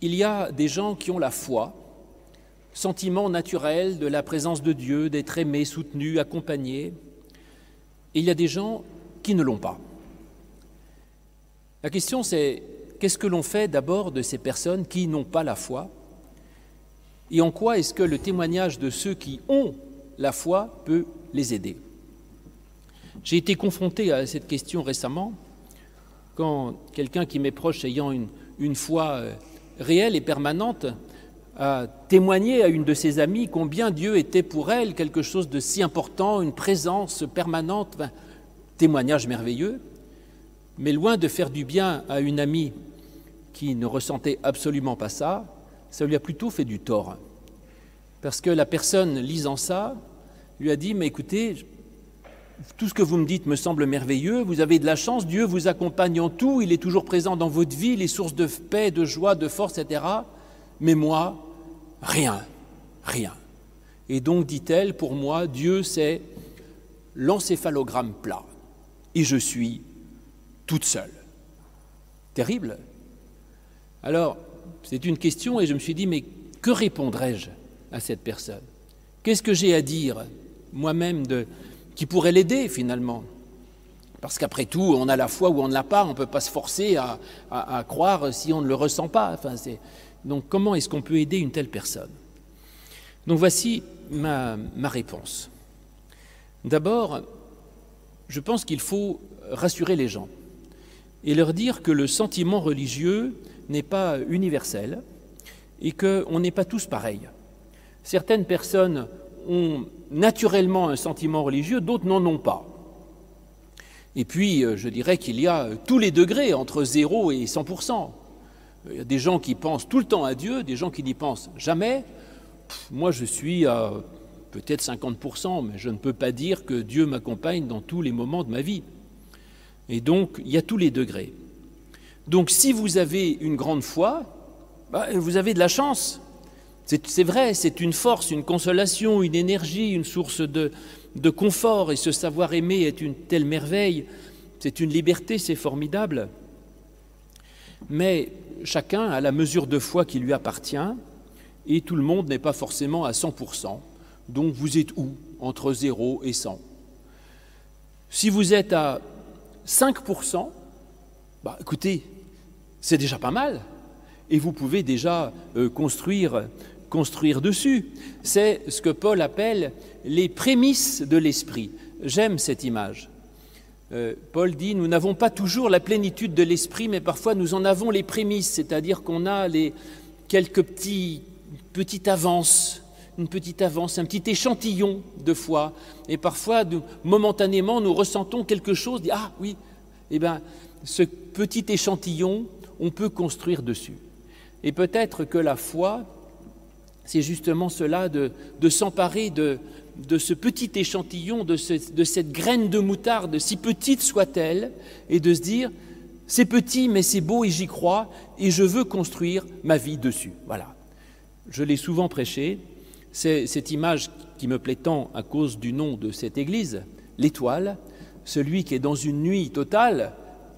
il y a des gens qui ont la foi, sentiment naturel de la présence de Dieu, d'être aimé, soutenu, accompagné. Et il y a des gens qui ne l'ont pas. La question c'est qu'est-ce que l'on fait d'abord de ces personnes qui n'ont pas la foi? Et en quoi est-ce que le témoignage de ceux qui ont la foi peut les aider? J'ai été confronté à cette question récemment quand quelqu'un qui m'est proche ayant une, une foi euh, réelle et permanente a témoigné à une de ses amies combien Dieu était pour elle quelque chose de si important, une présence permanente, témoignage merveilleux, mais loin de faire du bien à une amie qui ne ressentait absolument pas ça, ça lui a plutôt fait du tort. Parce que la personne lisant ça lui a dit, mais écoutez, tout ce que vous me dites me semble merveilleux, vous avez de la chance, Dieu vous accompagne en tout, il est toujours présent dans votre vie, les sources de paix, de joie, de force, etc. Mais moi, rien, rien. Et donc, dit-elle, pour moi, Dieu, c'est l'encéphalogramme plat. Et je suis toute seule. Terrible. Alors, c'est une question et je me suis dit, mais que répondrai-je à cette personne? Qu'est-ce que j'ai à dire moi-même de, qui pourrait l'aider finalement. Parce qu'après tout, on a la foi ou on ne l'a pas, on ne peut pas se forcer à, croire si on ne le ressent pas. Donc comment est-ce qu'on peut aider une telle personne? Donc voici ma, ma réponse. D'abord, je pense qu'il faut rassurer les gens et leur dire que le sentiment religieux n'est pas universel et qu'on n'est pas tous pareils. Certaines personnes ont naturellement un sentiment religieux, d'autres n'en ont pas. Et puis, euh, je dirais qu'il y a tous les degrés entre 0 et 100%. Il y a des gens qui pensent tout le temps à Dieu, des gens qui n'y pensent jamais. Moi, je suis à peut-être 50%, mais je ne peux pas dire que Dieu m'accompagne dans tous les moments de ma vie. Et donc, il y a tous les degrés. Donc, si vous avez une grande foi, bah, vous avez de la chance. C'est vrai, c'est une force, une consolation, une énergie, une source de, confort, et ce savoir aimer est une telle merveille, c'est une liberté, c'est formidable. Mais chacun a la mesure de foi qui lui appartient, et tout le monde n'est pas forcément à 100%. Donc vous êtes où Entre 0 et 100. Si vous êtes à 5%, bah, écoutez, c'est déjà pas mal. Et vous pouvez déjà euh, construire construire dessus. C'est ce que Paul appelle les prémices de l'esprit. J'aime cette image. Euh, Paul dit, nous n'avons pas toujours la plénitude de l'esprit, mais parfois nous en avons les prémices, c'est-à-dire qu'on a les, quelques petits, petites avances, une petite avance, un petit échantillon de foi. Et parfois, momentanément, nous ressentons quelque chose, ah oui, eh bien, ce petit échantillon, on peut construire dessus. Et peut-être que la foi, c'est justement cela de, s'emparer de, ce petit échantillon, de, de, cette graine de moutarde, si petite soit-elle, et de se dire, c'est petit mais c'est beau et j'y crois, et je veux construire ma vie dessus. Voilà. Je l'ai souvent prêché, c'est cette image qui me plaît tant à cause du nom de cette église, l'étoile, celui qui est dans une nuit totale,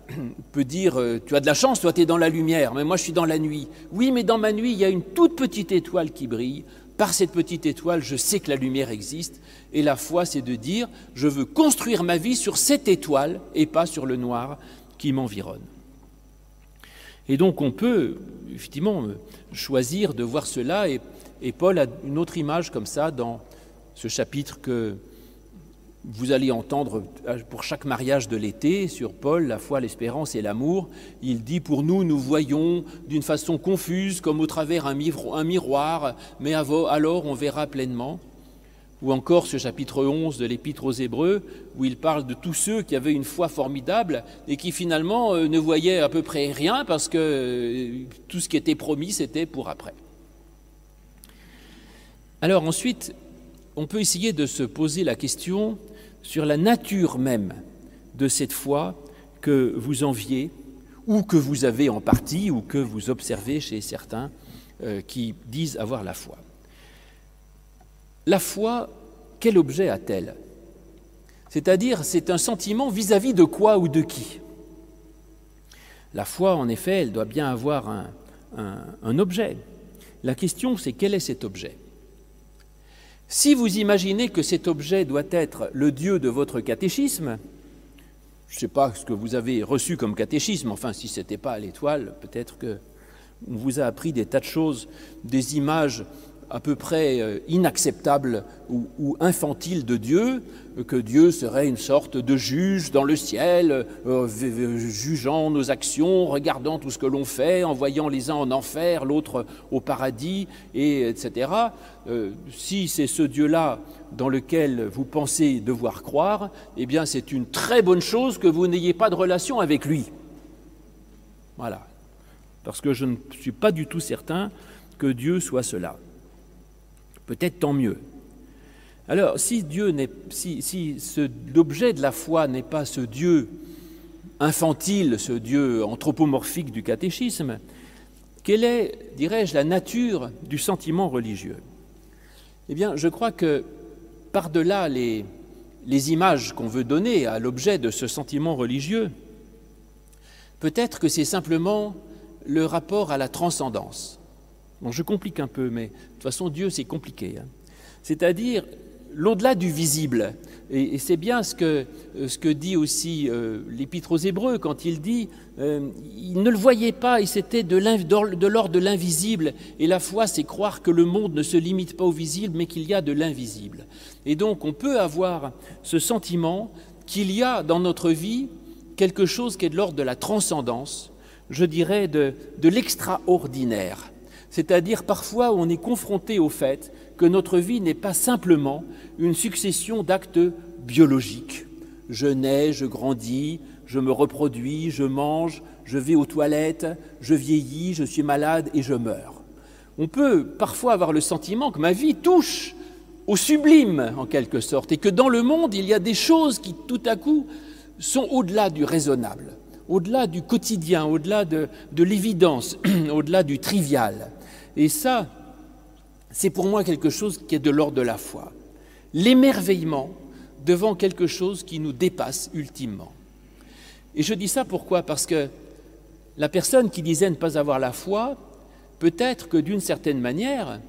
peut dire euh, Tu as de la chance, toi, tu es dans la lumière, mais moi, je suis dans la nuit. Oui, mais dans ma nuit, il y a une toute petite étoile qui brille. Par cette petite étoile, je sais que la lumière existe. Et la foi, c'est de dire Je veux construire ma vie sur cette étoile et pas sur le noir qui m'environne. Et donc, on peut, effectivement, choisir de voir cela. Et, et Paul a une autre image comme ça dans ce chapitre que vous allez entendre euh, pour chaque mariage de l'été sur Paul, la foi, l'espérance et l'amour. Il dit Pour nous, nous voyons d'une façon confuse, comme au travers un miroir, mais alors on verra pleinement. Ou encore ce chapitre 11 de l'Épître aux Hébreux, où il parle de tous ceux qui avaient une foi formidable et qui finalement euh, ne voyaient à peu près rien parce que euh, tout ce qui était promis, c'était pour après. Alors ensuite, on peut essayer de se poser la question sur la nature même de cette foi que vous enviez ou que vous avez en partie ou que vous observez chez certains euh, qui disent avoir la foi. La foi, quel objet a-t-elle? C'est-à-dire, c'est un sentiment vis-à-vis -vis de quoi ou de qui? La foi, en effet, elle doit bien avoir un objet. La question, c'est quel est cet objet? Si vous imaginez que cet objet doit être le Dieu de votre catéchisme, je ne sais pas ce que vous avez reçu comme catéchisme, enfin si ce n'était pas à l'étoile, peut-être que on vous a appris des tas de choses, des images à peu près euh, inacceptable ou, infantile de Dieu, que Dieu serait une sorte de juge dans le ciel, euh, jugeant nos actions, regardant tout ce que l'on fait, envoyant les uns en enfer, l'autre au paradis, et etc. Euh, si c'est ce Dieu-là dans lequel vous pensez devoir croire, eh bien c'est une très bonne chose que vous n'ayez pas de relation avec lui. Voilà. Parce que je ne suis pas du tout certain que Dieu soit cela peut-être tant mieux. Alors, si Dieu si, si l'objet de la foi n'est pas ce Dieu infantile, ce Dieu anthropomorphique du catéchisme, quelle est, dirais-je, la nature du sentiment religieux? Eh bien, je crois que par-delà les images qu'on veut donner à l'objet de ce sentiment religieux, peut-être que c'est simplement le rapport à la transcendance. Je complique un peu, mais de toute façon, Dieu, c'est compliqué. Hein. C'est-à-dire l'au-delà du visible. Et, c'est bien ce que, euh, dit aussi euh, l'Épître aux Hébreux quand il dit euh, il ne le voyait pas et c'était de l'ordre de l'invisible. Et la foi, c'est croire que le monde ne se limite pas au visible, mais qu'il y a de l'invisible. Et donc, on peut avoir ce sentiment qu'il y a dans notre vie quelque chose qui est de l'ordre de la transcendance, je dirais de l'extraordinaire c'est-à-dire parfois on est confronté au fait que notre vie n'est pas simplement une succession d'actes biologiques. Je nais, je grandis, je me reproduis, je mange, je vais aux toilettes, je vieillis, je suis malade et je meurs. On peut parfois avoir le sentiment que ma vie touche au sublime, en quelque sorte, et que dans le monde, il y a des choses qui, tout à coup, sont au-delà du raisonnable, au-delà du quotidien, au-delà de, de l'évidence, au-delà du trivial. Et ça, c'est pour moi quelque chose qui est de l'ordre de la foi. L'émerveillement devant quelque chose qui nous dépasse ultimement. Et je dis ça pourquoi? Parce que la personne qui disait ne pas avoir la foi, peut-être que d'une certaine manière,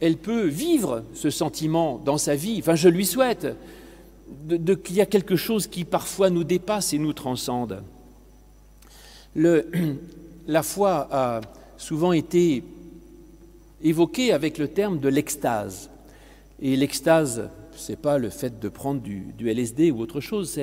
elle peut vivre ce sentiment dans sa vie, enfin je lui souhaite, qu'il y a quelque chose qui parfois nous dépasse et nous transcende. la foi a souvent été évoqué avec le terme de l'extase. Et l'extase, ce n'est pas le fait de prendre du, LSD ou autre chose,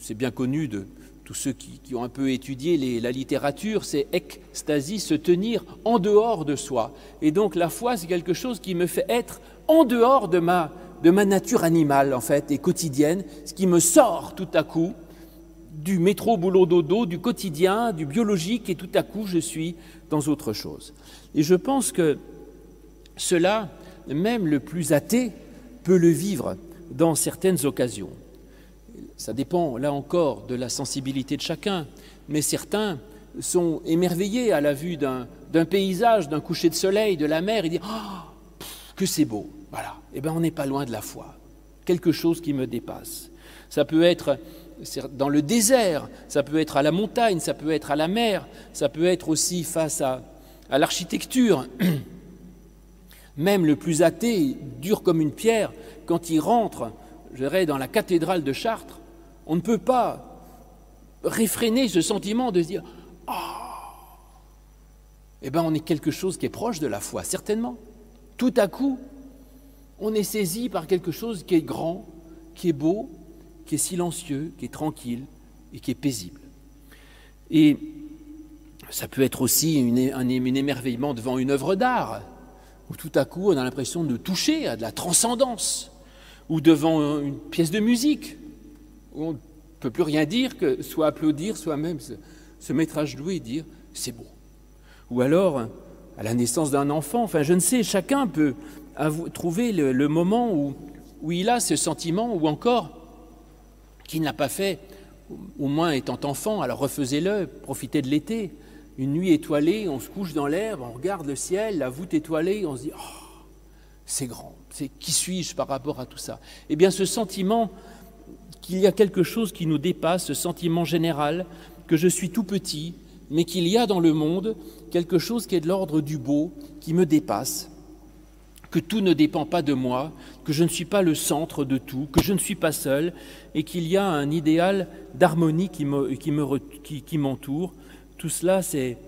c'est bien connu de tous ceux qui, ont un peu étudié la littérature, c'est extasie, se tenir en dehors de soi. Et donc la foi, c'est quelque chose qui me fait être en dehors de ma, de ma nature animale, en fait, et quotidienne, ce qui me sort tout à coup du métro boulot dodo, du quotidien, du biologique, et tout à coup je suis dans autre chose. Et je pense que cela, même le plus athée, peut le vivre dans certaines occasions. Ça dépend, là encore, de la sensibilité de chacun, mais certains sont émerveillés à la vue d'un paysage, d'un coucher de soleil, de la mer, et disent oh, que c'est beau. Voilà. Eh bien, on n'est pas loin de la foi. Quelque chose qui me dépasse. Ça peut être dans le désert, ça peut être à la montagne, ça peut être à la mer, ça peut être aussi face à, l'architecture. Même le plus athée, dur comme une pierre, quand il rentre, je dirais, dans la cathédrale de Chartres, on ne peut pas réfréner ce sentiment de se dire Ah Eh bien, on est quelque chose qui est proche de la foi, certainement. Tout à coup, on est saisi par quelque chose qui est grand, qui est beau, qui est silencieux, qui est tranquille et qui est paisible. Et ça peut être aussi un, émerveillement devant une œuvre d'art, où tout à coup on a l'impression de toucher à de la transcendance, ou devant une pièce de musique, où on ne peut plus rien dire que soit applaudir, soit même se, mettre à genoux et dire c'est beau. Ou alors à la naissance d'un enfant, enfin je ne sais, chacun peut trouver le, moment où, où il a ce sentiment, ou encore qui n'a pas fait, au moins étant enfant, alors refaisez-le, profitez de l'été. Une nuit étoilée, on se couche dans l'herbe, on regarde le ciel, la voûte étoilée, on se dit Oh, c'est grand, c'est qui suis-je par rapport à tout ça? Eh bien, ce sentiment qu'il y a quelque chose qui nous dépasse, ce sentiment général que je suis tout petit, mais qu'il y a dans le monde quelque chose qui est de l'ordre du beau, qui me dépasse, que tout ne dépend pas de moi, que je ne suis pas le centre de tout, que je ne suis pas seul, et qu'il y a un idéal d'harmonie qui m'entoure. Qui qui, tout cela, c'est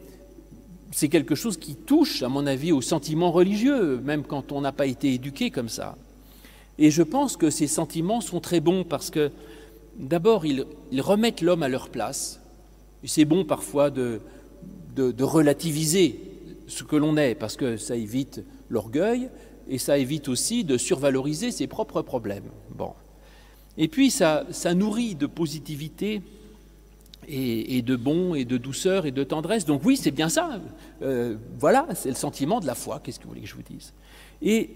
c'est quelque chose qui touche, à mon avis, au sentiment religieux, même quand on n'a pas été éduqué comme ça. Et je pense que ces sentiments sont très bons parce que, d'abord, ils, remettent l'homme à leur place. C'est bon parfois de, de, relativiser ce que l'on est, parce que ça évite l'orgueil et ça évite aussi de survaloriser ses propres problèmes. Bon. Et puis, ça, ça nourrit de positivité et, de bon et de douceur et de tendresse. Donc oui, c'est bien ça. Euh, voilà, c'est le sentiment de la foi. Qu'est-ce que vous voulez que je vous dise? Et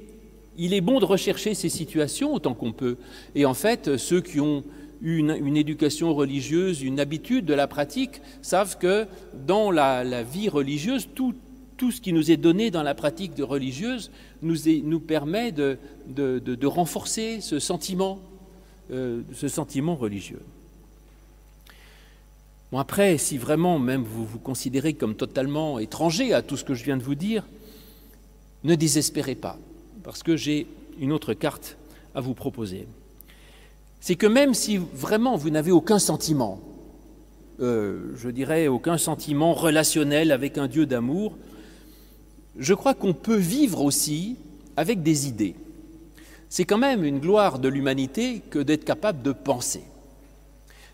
il est bon de rechercher ces situations autant qu'on peut. Et en fait, ceux qui ont une, une, éducation religieuse, une habitude de la pratique, savent que dans la, vie religieuse, tout, tout, ce qui nous est donné dans la pratique de religieuse nous, permet de, renforcer ce sentiment, euh, ce sentiment religieux après, si vraiment même vous vous considérez comme totalement étranger à tout ce que je viens de vous dire, ne désespérez pas, parce que j'ai une autre carte à vous proposer. C'est que même si vraiment vous n'avez aucun sentiment, euh, je dirais aucun sentiment relationnel avec un Dieu d'amour, je crois qu'on peut vivre aussi avec des idées. C'est quand même une gloire de l'humanité que d'être capable de penser.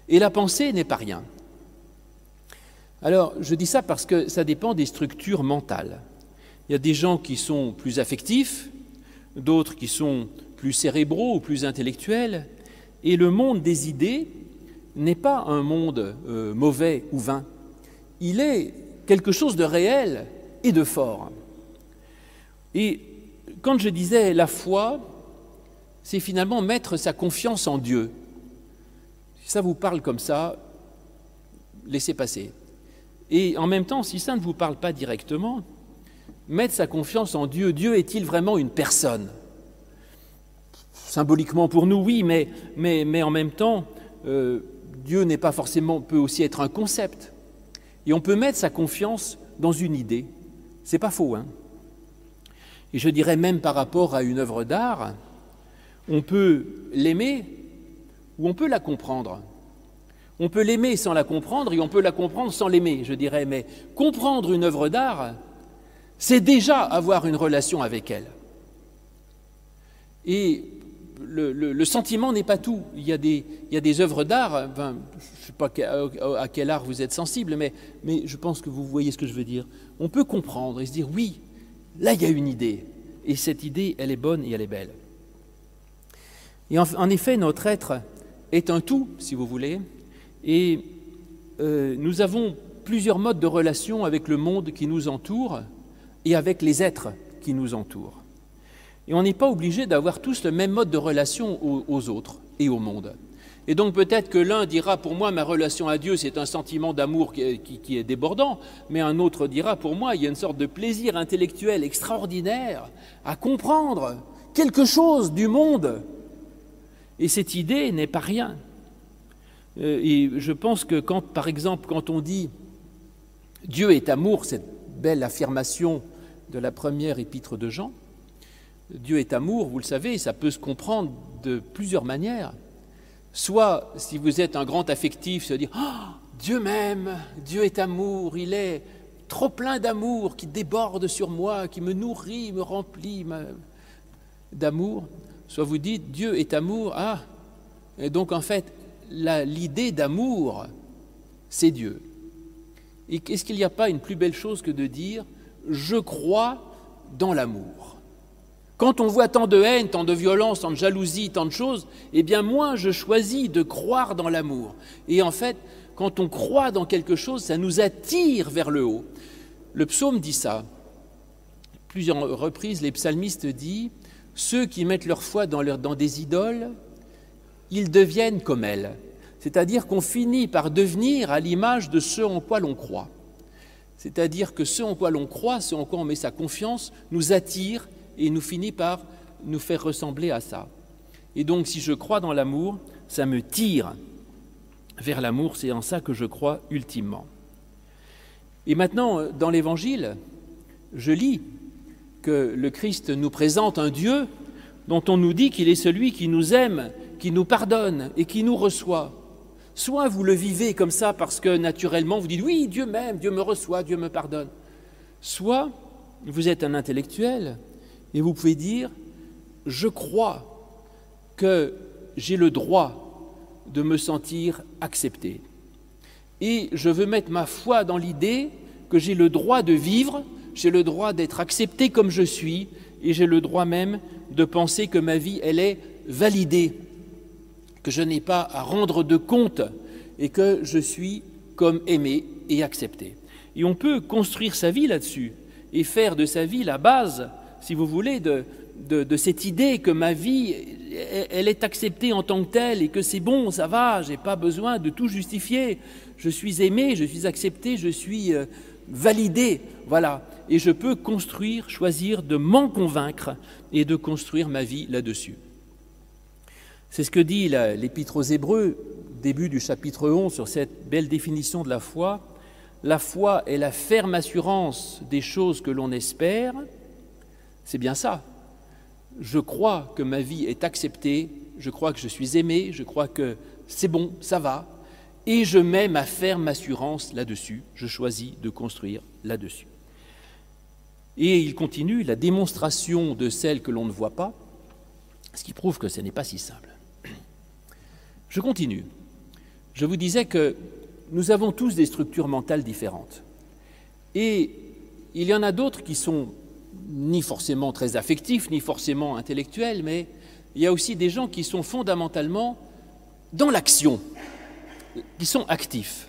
Et la pensée n'est pas rien. Alors, je dis ça parce que ça dépend des structures mentales. Il y a des gens qui sont plus affectifs, d'autres qui sont plus cérébraux ou plus intellectuels, et le monde des idées n'est pas un monde euh, mauvais ou vain, il est quelque chose de réel et de fort. Et quand je disais la foi, c'est finalement mettre sa confiance en Dieu. Si ça vous parle comme ça, laissez passer. Et en même temps, si ça ne vous parle pas directement, mettre sa confiance en Dieu. Dieu est-il vraiment une personne? Symboliquement pour nous, oui, mais, mais, mais en même temps, euh, Dieu n'est pas forcément, peut aussi être un concept. Et on peut mettre sa confiance dans une idée. C'est pas faux, hein Et je dirais même par rapport à une œuvre d'art, on peut l'aimer ou on peut la comprendre. On peut l'aimer sans la comprendre et on peut la comprendre sans l'aimer, je dirais, mais comprendre une œuvre d'art, c'est déjà avoir une relation avec elle. Et le, sentiment n'est pas tout. Il y a des, œuvres d'art, je ne sais pas à quel art vous êtes sensible, mais je pense que vous voyez ce que je veux dire. On peut comprendre et se dire, oui, là il y a une idée, et cette idée, elle est bonne et elle est belle. Et en effet, notre être est un tout, si vous voulez, et euh, nous avons plusieurs modes de relation avec le monde qui nous entoure et avec les êtres qui nous entourent. Et on n'est pas obligé d'avoir tous le même mode de relation aux, autres et au monde. Et donc peut-être que l'un dira, pour moi, ma relation à Dieu, c'est un sentiment d'amour qui, est débordant, mais un autre dira, pour moi, il y a une sorte de plaisir intellectuel extraordinaire à comprendre quelque chose du monde. Et cette idée n'est pas rien. Euh, et je pense que quand, par exemple, quand on dit Dieu est amour, cette belle affirmation de la première épître de Jean, Dieu est amour, vous le savez, ça peut se comprendre de plusieurs manières. Soit, si vous êtes un grand affectif, se dire oh, Dieu m'aime, Dieu est amour, il est trop plein d'amour qui déborde sur moi, qui me nourrit, me remplit d'amour. Soit vous dites Dieu est amour, ah, et donc en fait, l'idée d'amour, c'est Dieu. Et est-ce qu'il n'y a pas une plus belle chose que de dire je crois dans l'amour? Quand on voit tant de haine, tant de violence, tant de jalousie, tant de choses, eh bien moi je choisis de croire dans l'amour. Et en fait, quand on croit dans quelque chose, ça nous attire vers le haut. Le psaume dit ça. Plusieurs reprises, les psalmistes disent ceux qui mettent leur foi dans, dans des idoles ils deviennent comme elles. C'est-à-dire qu'on finit par devenir à l'image de ce en quoi l'on croit. C'est-à-dire que ce en quoi l'on croit, ce en quoi on met sa confiance, nous attire et nous finit par nous faire ressembler à ça. Et donc si je crois dans l'amour, ça me tire vers l'amour, c'est en ça que je crois ultimement. Et maintenant, dans l'Évangile, je lis que le Christ nous présente un Dieu dont on nous dit qu'il est celui qui nous aime, qui nous pardonne et qui nous reçoit. Soit vous le vivez comme ça parce que naturellement vous dites oui, Dieu m'aime, Dieu me reçoit, Dieu me pardonne. Soit vous êtes un intellectuel et vous pouvez dire je crois que j'ai le droit de me sentir accepté. Et je veux mettre ma foi dans l'idée que j'ai le droit de vivre, j'ai le droit d'être accepté comme je suis, et j'ai le droit même de penser que ma vie, elle est validée, que je n'ai pas à rendre de compte, et que je suis comme aimé et accepté. Et on peut construire sa vie là-dessus, et faire de sa vie la base, si vous voulez, de, cette idée que ma vie, elle est acceptée en tant que telle et que c'est bon, ça va, j'ai pas besoin de tout justifier. Je suis aimé, je suis accepté, je suis euh, validé, voilà. Et je peux construire, choisir de m'en convaincre et de construire ma vie là-dessus. C'est ce que dit l'Épître aux Hébreux, début du chapitre 11, sur cette belle définition de la foi. La foi est la ferme assurance des choses que l'on espère. C'est bien ça je crois que ma vie est acceptée, je crois que je suis aimé, je crois que c'est bon, ça va, et je mets ma ferme assurance là-dessus, je choisis de construire là-dessus. Et il continue la démonstration de celle que l'on ne voit pas, ce qui prouve que ce n'est pas si simple. Je continue. Je vous disais que nous avons tous des structures mentales différentes. Et il y en a d'autres qui sont ni forcément très affectifs, ni forcément intellectuels, mais il y a aussi des gens qui sont fondamentalement dans l'action, qui sont actifs.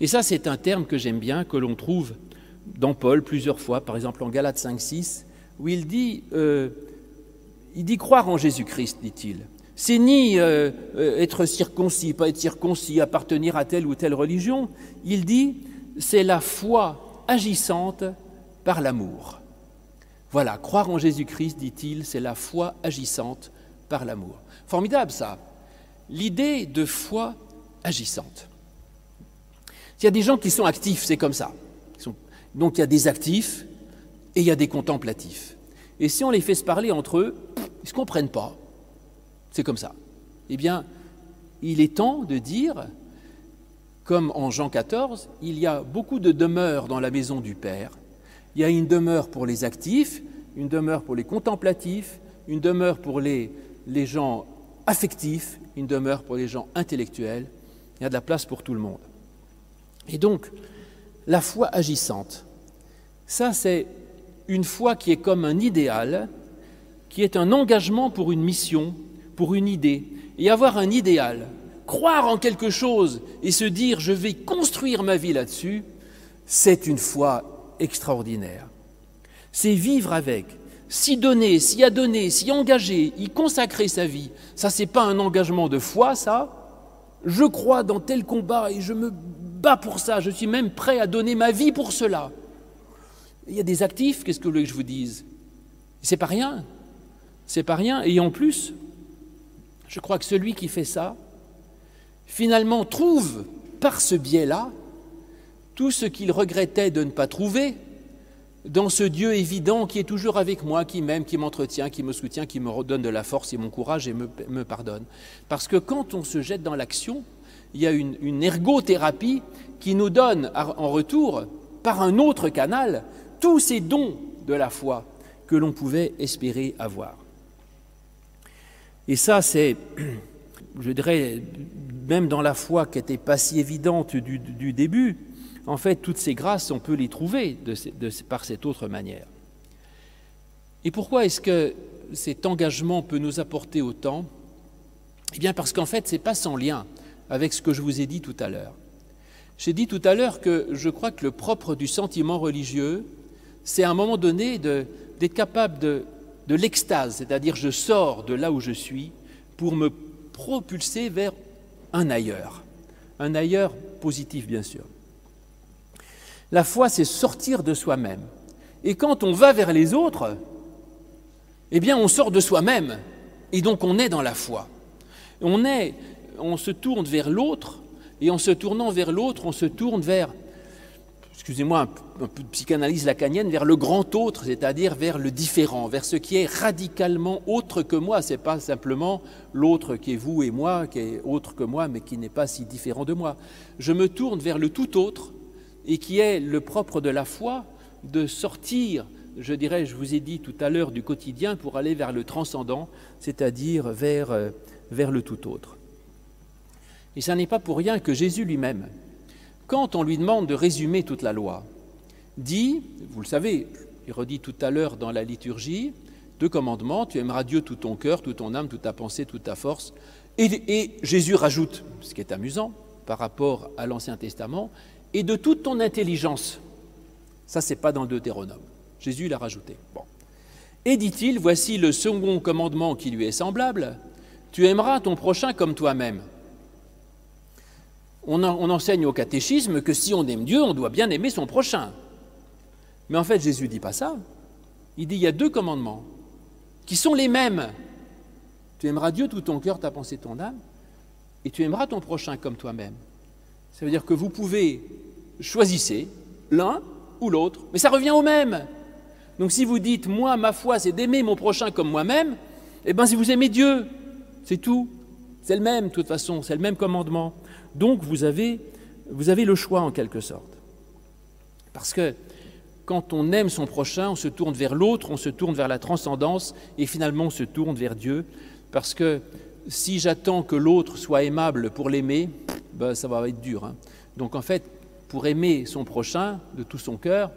Et ça, c'est un terme que j'aime bien, que l'on trouve dans Paul plusieurs fois, par exemple en Galates 5, 6, où il dit, euh, il dit croire en Jésus-Christ, dit-il. C'est ni euh, euh, être circoncis, pas être circoncis, appartenir à telle ou telle religion. Il dit, c'est la foi agissante par l'amour. Voilà, croire en Jésus-Christ, dit-il, c'est la foi agissante par l'amour. Formidable ça, l'idée de foi agissante. Il y a des gens qui sont actifs, c'est comme ça. Donc il y a des actifs et il y a des contemplatifs. Et si on les fait se parler entre eux, ils ne se comprennent pas. C'est comme ça. Eh bien, il est temps de dire, comme en Jean 14, il y a beaucoup de demeures dans la maison du Père il y a une demeure pour les actifs, une demeure pour les contemplatifs, une demeure pour les, les gens affectifs, une demeure pour les gens intellectuels. Il y a de la place pour tout le monde. Et donc, la foi agissante, ça c'est une foi qui est comme un idéal, qui est un engagement pour une mission, pour une idée. Et avoir un idéal, croire en quelque chose et se dire je vais construire ma vie là-dessus, c'est une foi extraordinaire. C'est vivre avec, s'y donner, s'y adonner, s'y engager, y consacrer sa vie. Ça, c'est pas un engagement de foi, ça. Je crois dans tel combat et je me bats pour ça. Je suis même prêt à donner ma vie pour cela. Il y a des actifs, qu'est-ce que vous voulez que je vous dise? C'est pas rien. C'est pas rien. Et en plus, je crois que celui qui fait ça, finalement, trouve par ce biais-là tout ce qu'il regrettait de ne pas trouver dans ce Dieu évident qui est toujours avec moi, qui m'aime, qui m'entretient, qui me soutient, qui me redonne de la force et mon courage et me, pardonne. Parce que quand on se jette dans l'action, il y a une, ergothérapie qui nous donne en retour, par un autre canal, tous ces dons de la foi que l'on pouvait espérer avoir. Et ça, c'est, je dirais, même dans la foi qui n'était pas si évidente du début, en fait, toutes ces grâces, on peut les trouver par cette autre manière. Et pourquoi est-ce que cet engagement peut nous apporter autant? Eh bien, parce qu'en fait, ce n'est pas sans lien avec ce que je vous ai dit tout à l'heure. J'ai dit tout à l'heure que je crois que le propre du sentiment religieux, c'est à un moment donné d'être capable de, l'extase, c'est-à-dire je sors de là où je suis pour me propulser vers un ailleurs, un ailleurs positif bien sûr. La foi, c'est sortir de soi-même. Et quand on va vers les autres, eh bien, on sort de soi-même. Et donc, on est dans la foi. On, est, on se tourne vers l'autre, et en se tournant vers l'autre, on se tourne vers excusez-moi, un, peu de psychanalyse lacanienne, vers le grand autre, c'est-à-dire vers le différent, vers ce qui est radicalement autre que moi. Ce n'est pas simplement l'autre qui est vous et moi, qui est autre que moi, mais qui n'est pas si différent de moi. Je me tourne vers le tout autre, et qui est le propre de la foi, de sortir, je dirais, je vous ai dit tout à l'heure, du quotidien pour aller vers le transcendant, c'est-à-dire vers, euh, vers le tout autre. Et ce n'est pas pour rien que Jésus lui-même, quand on lui demande de résumer toute la loi, dit, vous le savez, il redit tout à l'heure dans la liturgie, deux commandements, tu aimeras Dieu tout ton cœur, toute ton âme, toute ta pensée, toute ta force. Et, Jésus rajoute, ce qui est amusant par rapport à l'Ancien Testament, et de toute ton intelligence. Ça, c'est pas dans le Deutéronome. Jésus l'a rajouté. Et dit-il, voici le second commandement qui lui est semblable, tu aimeras ton prochain comme toi-même on, enseigne au catéchisme que si on aime Dieu, on doit bien aimer son prochain. Mais en fait, Jésus dit pas ça. Il dit il y a deux commandements qui sont les mêmes. Tu aimeras Dieu tout ton cœur, ta pensée, ton âme, et tu aimeras ton prochain comme toi-même. Ça veut dire que vous pouvez choisir l'un ou l'autre, mais ça revient au même. Donc si vous dites moi ma foi c'est d'aimer mon prochain comme moi-même, eh bien si vous aimez Dieu, c'est tout. C'est le même de toute façon, c'est le même commandement. Donc vous avez, vous avez le choix en quelque sorte. Parce que quand on aime son prochain, on se tourne vers l'autre, on se tourne vers la transcendance et finalement on se tourne vers Dieu. Parce que si j'attends que l'autre soit aimable pour l'aimer, ben, ça va être dur. Hein. Donc en fait, pour aimer son prochain de tout son cœur,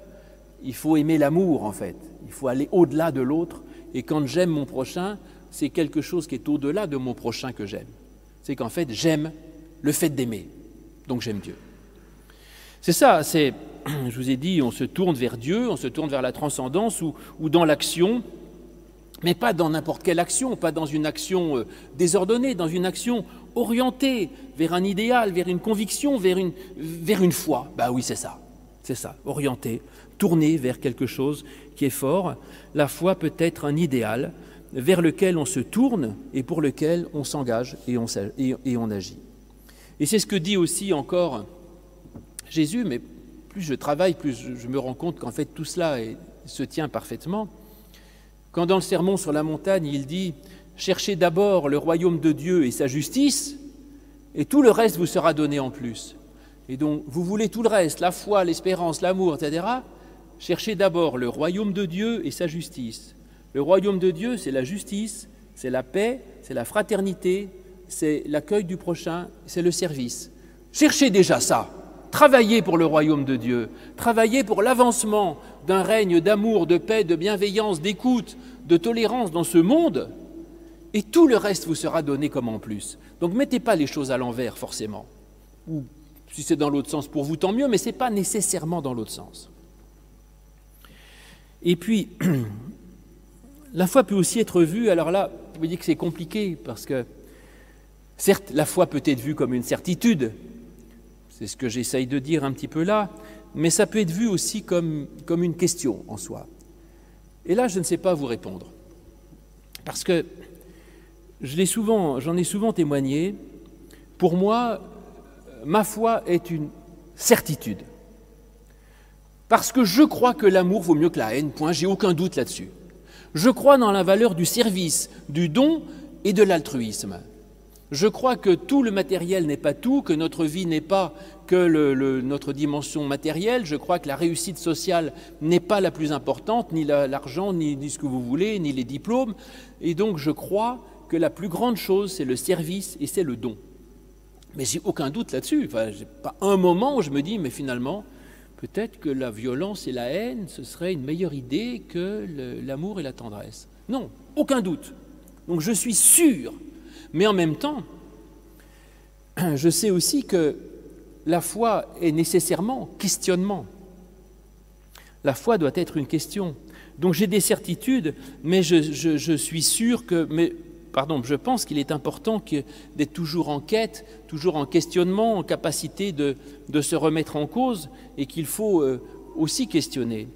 il faut aimer l'amour en fait. Il faut aller au-delà de l'autre. Et quand j'aime mon prochain, c'est quelque chose qui est au-delà de mon prochain que j'aime. C'est qu'en fait, j'aime le fait d'aimer. Donc j'aime Dieu. C'est ça, c'est, je vous ai dit, on se tourne vers Dieu, on se tourne vers la transcendance ou, ou dans l'action, mais pas dans n'importe quelle action, pas dans une action euh, désordonnée, dans une action orientée vers un idéal, vers une conviction, vers une, vers une foi. Bah oui, c'est ça, c'est ça, orienté, tourné vers quelque chose qui est fort. La foi peut être un idéal vers lequel on se tourne et pour lequel on s'engage et on, et on agit. Et c'est ce que dit aussi encore Jésus, mais plus je travaille, plus je me rends compte qu'en fait tout cela se tient parfaitement. Quand dans le sermon sur la montagne, il dit Cherchez d'abord le royaume de Dieu et sa justice, et tout le reste vous sera donné en plus. Et donc, vous voulez tout le reste, la foi, l'espérance, l'amour, etc. Cherchez d'abord le royaume de Dieu et sa justice. Le royaume de Dieu, c'est la justice, c'est la paix, c'est la fraternité, c'est l'accueil du prochain, c'est le service. Cherchez déjà ça. Travaillez pour le royaume de Dieu. Travaillez pour l'avancement d'un règne d'amour, de paix, de bienveillance, d'écoute, de tolérance dans ce monde. Et tout le reste vous sera donné comme en plus. Donc mettez pas les choses à l'envers forcément. Ou si c'est dans l'autre sens pour vous, tant mieux, mais ce n'est pas nécessairement dans l'autre sens. Et puis, la foi peut aussi être vue, alors là, vous voyez que c'est compliqué parce que Certes, la foi peut être vue comme une certitude, c'est ce que j'essaye de dire un petit peu là, mais ça peut être vu aussi comme, une question en soi. Et là, je ne sais pas vous répondre, parce que j'en ai souvent témoigné. Pour moi, ma foi est une certitude, parce que je crois que l'amour vaut mieux que la haine. Point. J'ai aucun doute là-dessus. Je crois dans la valeur du service, du don et de l'altruisme. Je crois que tout le matériel n'est pas tout, que notre vie n'est pas que notre dimension matérielle. Je crois que la réussite sociale n'est pas la plus importante, ni l'argent, ni, ni, ce que vous voulez, ni les diplômes. Et donc je crois que la plus grande chose, c'est le service et c'est le don. Mais j'ai aucun doute là-dessus. Enfin, j'ai pas un moment où je me dis, mais finalement, peut-être que la violence et la haine, ce serait une meilleure idée que l'amour et la tendresse. Non, aucun doute. Donc je suis sûr mais en même temps, je sais aussi que la foi est nécessairement questionnement. La foi doit être une question. Donc j'ai des certitudes, mais je, suis sûr que, pardon, je pense qu'il est important d'être toujours en quête, toujours en questionnement, en capacité de, se remettre en cause, et qu'il faut euh, aussi questionner.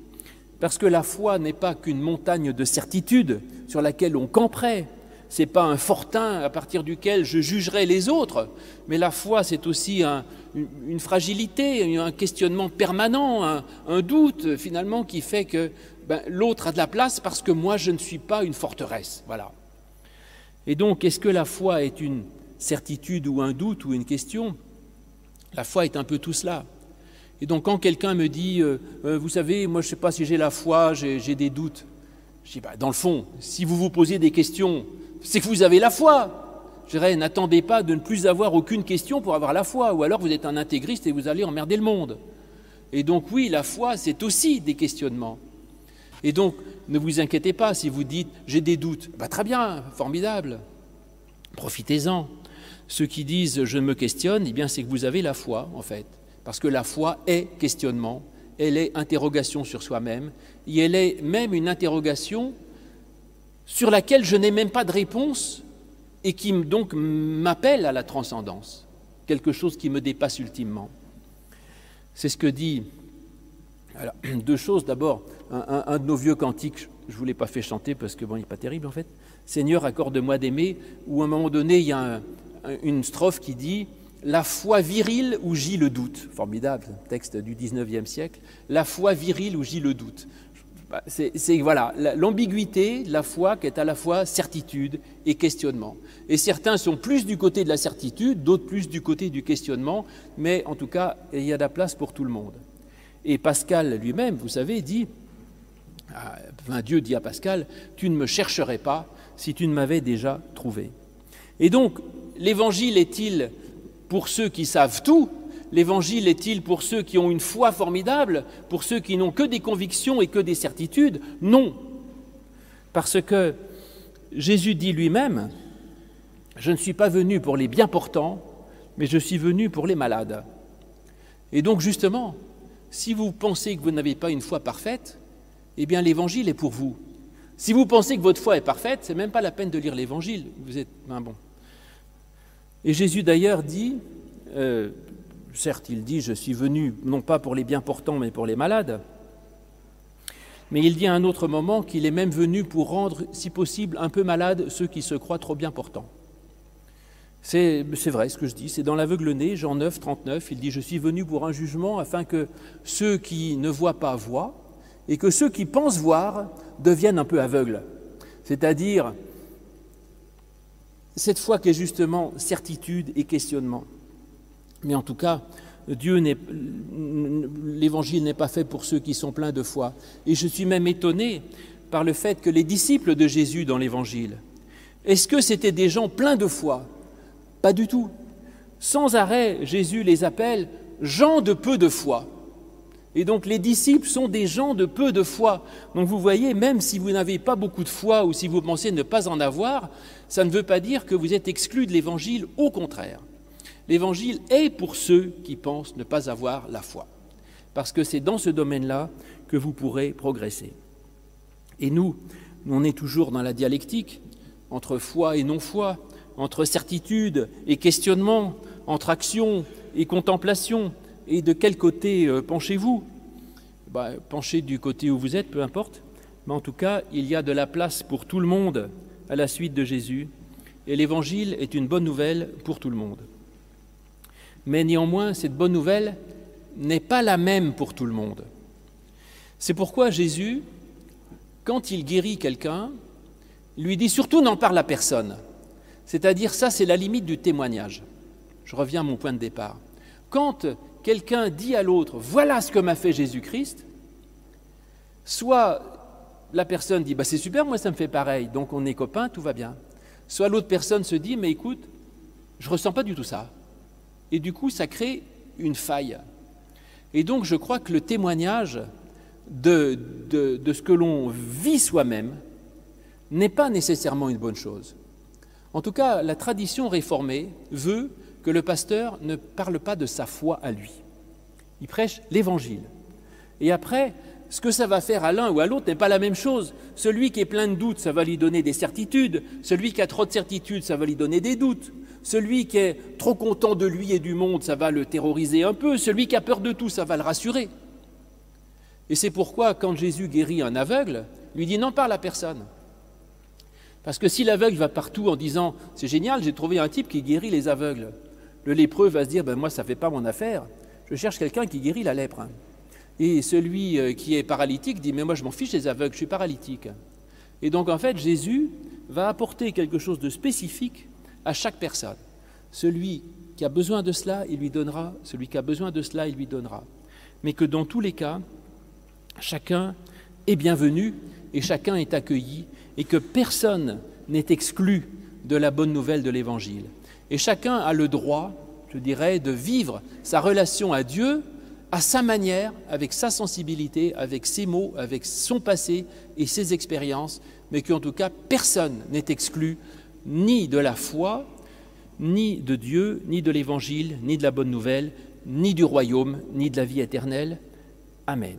Parce que la foi n'est pas qu'une montagne de certitudes sur laquelle on camperait, c'est pas un fortin à partir duquel je jugerai les autres, mais la foi, c'est aussi une, fragilité, un questionnement permanent, un, doute finalement qui fait que ben, l'autre a de la place parce que moi, je ne suis pas une forteresse. Voilà. Et donc, est-ce que la foi est une certitude ou un doute ou une question? La foi est un peu tout cela. Et donc, quand quelqu'un me dit, euh, euh, vous savez, moi, je ne sais pas si j'ai la foi, j'ai des doutes, je dis, bah, dans le fond, si vous vous posez des questions, c'est que vous avez la foi. Je dirais, n'attendez pas de ne plus avoir aucune question pour avoir la foi, ou alors vous êtes un intégriste et vous allez emmerder le monde. Et donc oui, la foi, c'est aussi des questionnements. Et donc, ne vous inquiétez pas si vous dites, j'ai des doutes. Bah, très bien, formidable. Profitez-en. Ceux qui disent, je me questionne, eh bien, c'est que vous avez la foi, en fait. Parce que la foi est questionnement, elle est interrogation sur soi-même, et elle est même une interrogation sur laquelle je n'ai même pas de réponse et qui donc m'appelle à la transcendance, quelque chose qui me dépasse ultimement. C'est ce que dit deux choses. D'abord, un, de nos vieux cantiques, je ne vous l'ai pas fait chanter parce que bon, il n'est pas terrible en fait. Seigneur, accorde-moi d'aimer, où à un moment donné, il y a une strophe qui dit La foi virile où gît le doute. Formidable, texte du 19e siècle. La foi virile où gît le doute. Bah, c'est voilà l'ambiguïté de la foi qui est à la fois certitude et questionnement. Et certains sont plus du côté de la certitude, d'autres plus du côté du questionnement, mais en tout cas, il y a de la place pour tout le monde. Et Pascal lui-même, vous savez, dit, ah, enfin, Dieu dit à Pascal, tu ne me chercherais pas si tu ne m'avais déjà trouvé. Et donc, l'évangile est-il pour ceux qui savent tout L'évangile est-il pour ceux qui ont une foi formidable, pour ceux qui n'ont que des convictions et que des certitudes? Non. Parce que Jésus dit lui-même, je ne suis pas venu pour les bien portants, mais je suis venu pour les malades. Et donc justement, si vous pensez que vous n'avez pas une foi parfaite, eh bien l'évangile est pour vous. Si vous pensez que votre foi est parfaite, c'est même pas la peine de lire l'évangile. Vous êtes ben bon. Et Jésus d'ailleurs dit, euh, certes, il dit Je suis venu non pas pour les bien portants, mais pour les malades. Mais il dit à un autre moment qu'il est même venu pour rendre, si possible, un peu malades ceux qui se croient trop bien portants. C'est vrai ce que je dis, c'est dans l'aveugle-né, Jean 9, 39, il dit Je suis venu pour un jugement afin que ceux qui ne voient pas voient, et que ceux qui pensent voir deviennent un peu aveugles. C'est-à-dire, cette foi qui est justement certitude et questionnement. Mais en tout cas, l'évangile n'est pas fait pour ceux qui sont pleins de foi. Et je suis même étonné par le fait que les disciples de Jésus dans l'évangile, est-ce que c'était des gens pleins de foi? Pas du tout. Sans arrêt, Jésus les appelle gens de peu de foi. Et donc les disciples sont des gens de peu de foi. Donc vous voyez, même si vous n'avez pas beaucoup de foi ou si vous pensez ne pas en avoir, ça ne veut pas dire que vous êtes exclu de l'Évangile, au contraire. L'évangile est pour ceux qui pensent ne pas avoir la foi, parce que c'est dans ce domaine-là que vous pourrez progresser. Et nous, on est toujours dans la dialectique entre foi et non-foi, entre certitude et questionnement, entre action et contemplation. Et de quel côté euh, penchez-vous? Bah, Penchez du côté où vous êtes, peu importe. Mais en tout cas, il y a de la place pour tout le monde à la suite de Jésus. Et l'Évangile est une bonne nouvelle pour tout le monde. Mais néanmoins, cette bonne nouvelle n'est pas la même pour tout le monde. C'est pourquoi Jésus, quand il guérit quelqu'un, lui dit surtout n'en parle à personne. C'est-à-dire ça, c'est la limite du témoignage. Je reviens à mon point de départ. Quand quelqu'un dit à l'autre, voilà ce que m'a fait Jésus-Christ, soit la personne dit, bah, c'est super, moi ça me fait pareil, donc on est copains, tout va bien. Soit l'autre personne se dit, mais écoute, je ne ressens pas du tout ça. Et du coup, ça crée une faille. Et donc, je crois que le témoignage de, de, ce que l'on vit soi-même n'est pas nécessairement une bonne chose. En tout cas, la tradition réformée veut que le pasteur ne parle pas de sa foi à lui. Il prêche l'évangile. Et après, ce que ça va faire à l'un ou à l'autre n'est pas la même chose. Celui qui est plein de doutes, ça va lui donner des certitudes. Celui qui a trop de certitudes, ça va lui donner des doutes. Celui qui est trop content de lui et du monde, ça va le terroriser un peu. Celui qui a peur de tout, ça va le rassurer. Et c'est pourquoi, quand Jésus guérit un aveugle, lui dit n'en parle à personne. Parce que si l'aveugle va partout en disant C'est génial, j'ai trouvé un type qui guérit les aveugles, le lépreux va se dire ben, Moi, ça fait pas mon affaire, je cherche quelqu'un qui guérit la lèpre. Et celui euh, qui est paralytique dit Mais moi, je m'en fiche des aveugles, je suis paralytique. Et donc, en fait, Jésus va apporter quelque chose de spécifique à chaque personne. Celui qui a besoin de cela, il lui donnera. Celui qui a besoin de cela, il lui donnera. Mais que dans tous les cas, chacun est bienvenu et chacun est accueilli et que personne n'est exclu de la bonne nouvelle de l'Évangile. Et chacun a le droit, je dirais, de vivre sa relation à Dieu à sa manière, avec sa sensibilité, avec ses mots, avec son passé et ses expériences, mais qu'en tout cas personne n'est exclu ni de la foi, ni de Dieu, ni de l'Évangile, ni de la bonne nouvelle, ni du royaume, ni de la vie éternelle. Amen.